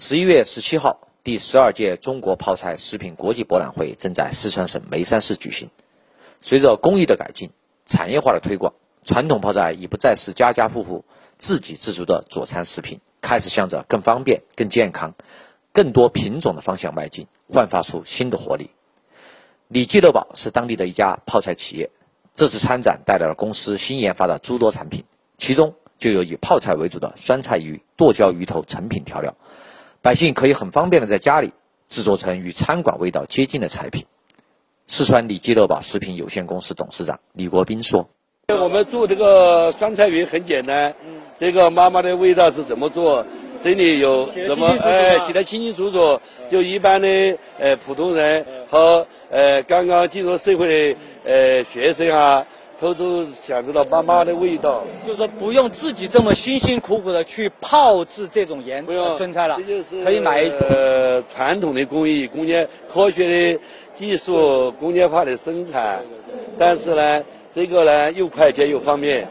十一月十七号，第十二届中国泡菜食品国际博览会正在四川省眉山市举行。随着工艺的改进、产业化的推广，传统泡菜已不再是家家户户自给自足的佐餐食品，开始向着更方便、更健康、更多品种的方向迈进，焕发出新的活力。李记乐宝是当地的一家泡菜企业，这次参展带来了公司新研发的诸多产品，其中就有以泡菜为主的酸菜鱼、剁椒鱼头成品调料。百姓可以很方便的在家里制作成与餐馆味道接近的菜品。四川李记乐宝食品有限公司董事长李国斌说：“我们做这个酸菜鱼很简单，这个妈妈的味道是怎么做？这里有怎么哎写的清清楚楚，就一般的呃普通人和呃刚刚进入社会的呃学生啊。”偷偷享受到妈妈的味道，就是说不用自己这么辛辛苦苦的去泡制这种盐生菜了，可以买一种呃传统的工艺、工业科学的技术、工业化的生产，但是呢，这个呢又快捷又方便，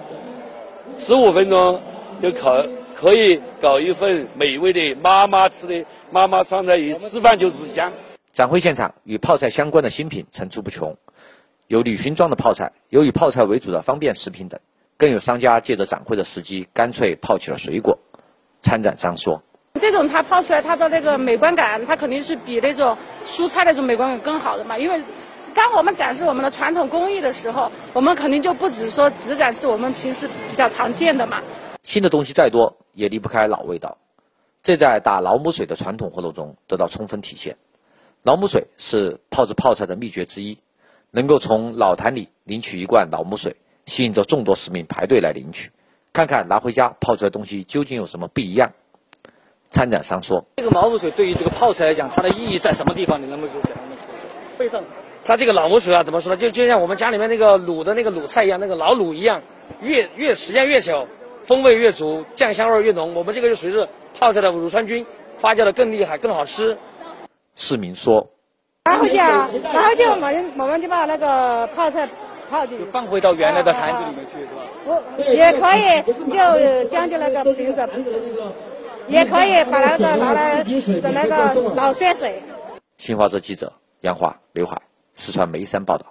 十五分钟就可可以搞一份美味的妈妈吃的妈妈酸菜鱼，吃饭就是香。展会现场与泡菜相关的新品层出不穷。有旅行装的泡菜，有以泡菜为主的方便食品等，更有商家借着展会的时机，干脆泡起了水果。参展商说：“这种它泡出来，它的那个美观感，它肯定是比那种蔬菜那种美观感更好的嘛。因为当我们展示我们的传统工艺的时候，我们肯定就不只说只展示我们平时比较常见的嘛。新的东西再多，也离不开老味道。这在打老母水的传统活动中得到充分体现。老母水是泡制泡菜的秘诀之一。”能够从老坛里领取一罐老母水，吸引着众多市民排队来领取，看看拿回家泡出来东西究竟有什么不一样。参展商说：“这个老母水对于这个泡菜来讲，它的意义在什么地方？你能不能给我讲讲？背上，它这个老母水啊，怎么说呢？就就像我们家里面那个卤的那个卤菜一样，那个老卤一样，越越时间越久，风味越足，酱香味越浓。我们这个就属于是泡菜的乳酸菌发酵的更厉害、更好吃。”市民说。拿回去啊，拿回家，我们我们就把那个泡菜泡进去，放回到原来的坛子里面去，是吧？我也可以，就将就那个瓶子，也可以把那个拿来整那个老血水。新华社记者杨华、刘海，四川眉山报道。